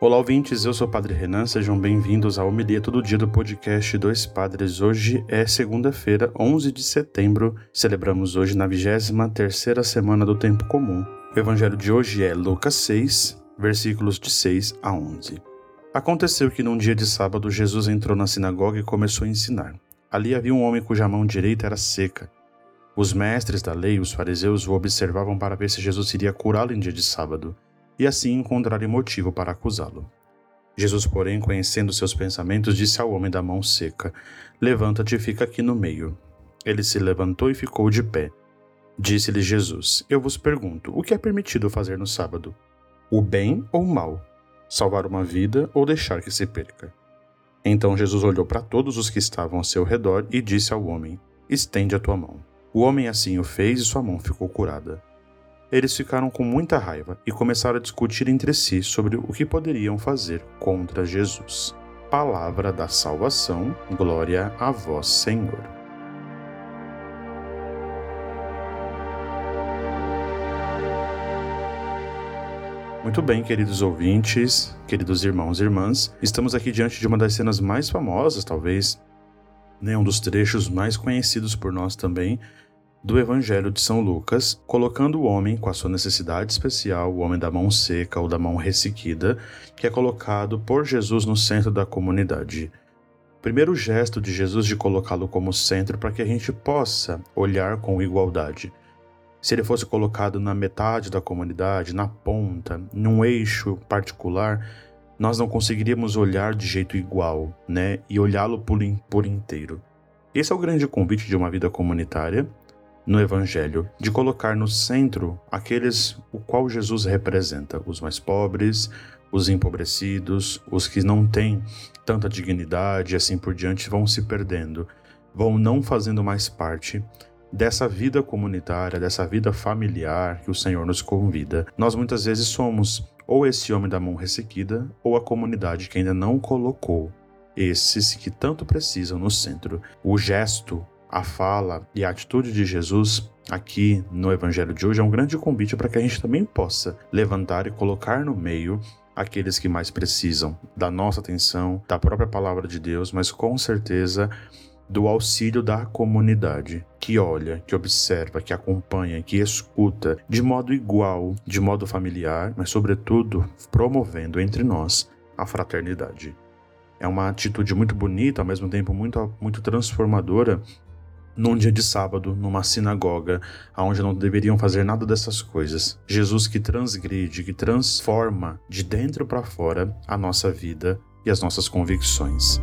Olá, ouvintes, eu sou o Padre Renan, sejam bem-vindos ao Homilia Todo Dia do podcast Dois Padres. Hoje é segunda-feira, 11 de setembro, celebramos hoje na 23ª semana do Tempo Comum. O evangelho de hoje é Lucas 6, versículos de 6 a 11. Aconteceu que num dia de sábado Jesus entrou na sinagoga e começou a ensinar. Ali havia um homem cuja mão direita era seca. Os mestres da lei, os fariseus, o observavam para ver se Jesus iria curá-lo em dia de sábado e assim encontrarem motivo para acusá-lo. Jesus, porém, conhecendo seus pensamentos, disse ao homem da mão seca: Levanta-te e fica aqui no meio. Ele se levantou e ficou de pé. Disse-lhe Jesus: Eu vos pergunto, o que é permitido fazer no sábado? O bem ou o mal? Salvar uma vida ou deixar que se perca? Então Jesus olhou para todos os que estavam ao seu redor e disse ao homem: Estende a tua mão. O homem assim o fez e sua mão ficou curada. Eles ficaram com muita raiva e começaram a discutir entre si sobre o que poderiam fazer contra Jesus. Palavra da salvação, glória a vós, Senhor. Muito bem, queridos ouvintes, queridos irmãos e irmãs, estamos aqui diante de uma das cenas mais famosas, talvez, né, um dos trechos mais conhecidos por nós também, do Evangelho de São Lucas, colocando o homem com a sua necessidade especial, o homem da mão seca ou da mão ressequida, que é colocado por Jesus no centro da comunidade. O primeiro gesto de Jesus de colocá-lo como centro para que a gente possa olhar com igualdade. Se ele fosse colocado na metade da comunidade, na ponta, num eixo particular, nós não conseguiríamos olhar de jeito igual, né? E olhá-lo por, por inteiro. Esse é o grande convite de uma vida comunitária no Evangelho, de colocar no centro aqueles o qual Jesus representa, os mais pobres, os empobrecidos, os que não têm tanta dignidade e assim por diante vão se perdendo, vão não fazendo mais parte dessa vida comunitária, dessa vida familiar que o Senhor nos convida. Nós muitas vezes somos ou esse homem da mão ressequida ou a comunidade que ainda não colocou esses que tanto precisam no centro. O gesto a fala e a atitude de Jesus aqui no Evangelho de hoje é um grande convite para que a gente também possa levantar e colocar no meio aqueles que mais precisam da nossa atenção, da própria palavra de Deus, mas com certeza do auxílio da comunidade, que olha, que observa, que acompanha, que escuta de modo igual, de modo familiar, mas sobretudo promovendo entre nós a fraternidade. É uma atitude muito bonita, ao mesmo tempo muito, muito transformadora, num dia de sábado, numa sinagoga, onde não deveriam fazer nada dessas coisas. Jesus que transgride, que transforma de dentro para fora a nossa vida e as nossas convicções.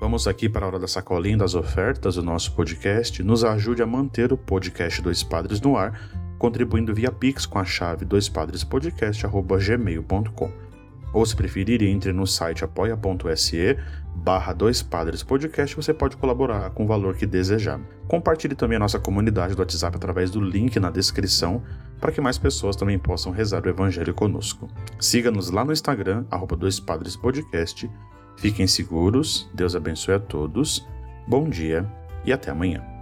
Vamos aqui para a hora da sacolinha das ofertas do nosso podcast. Nos ajude a manter o podcast Dois Padres no ar, contribuindo via Pix com a chave doispadrespodcast.gmail.com ou se preferir, entre no site apoia.se barra dois padres podcast, você pode colaborar com o valor que desejar. Compartilhe também a nossa comunidade do WhatsApp através do link na descrição para que mais pessoas também possam rezar o Evangelho conosco. Siga-nos lá no Instagram, arroba dois padres podcast. Fiquem seguros, Deus abençoe a todos, bom dia e até amanhã.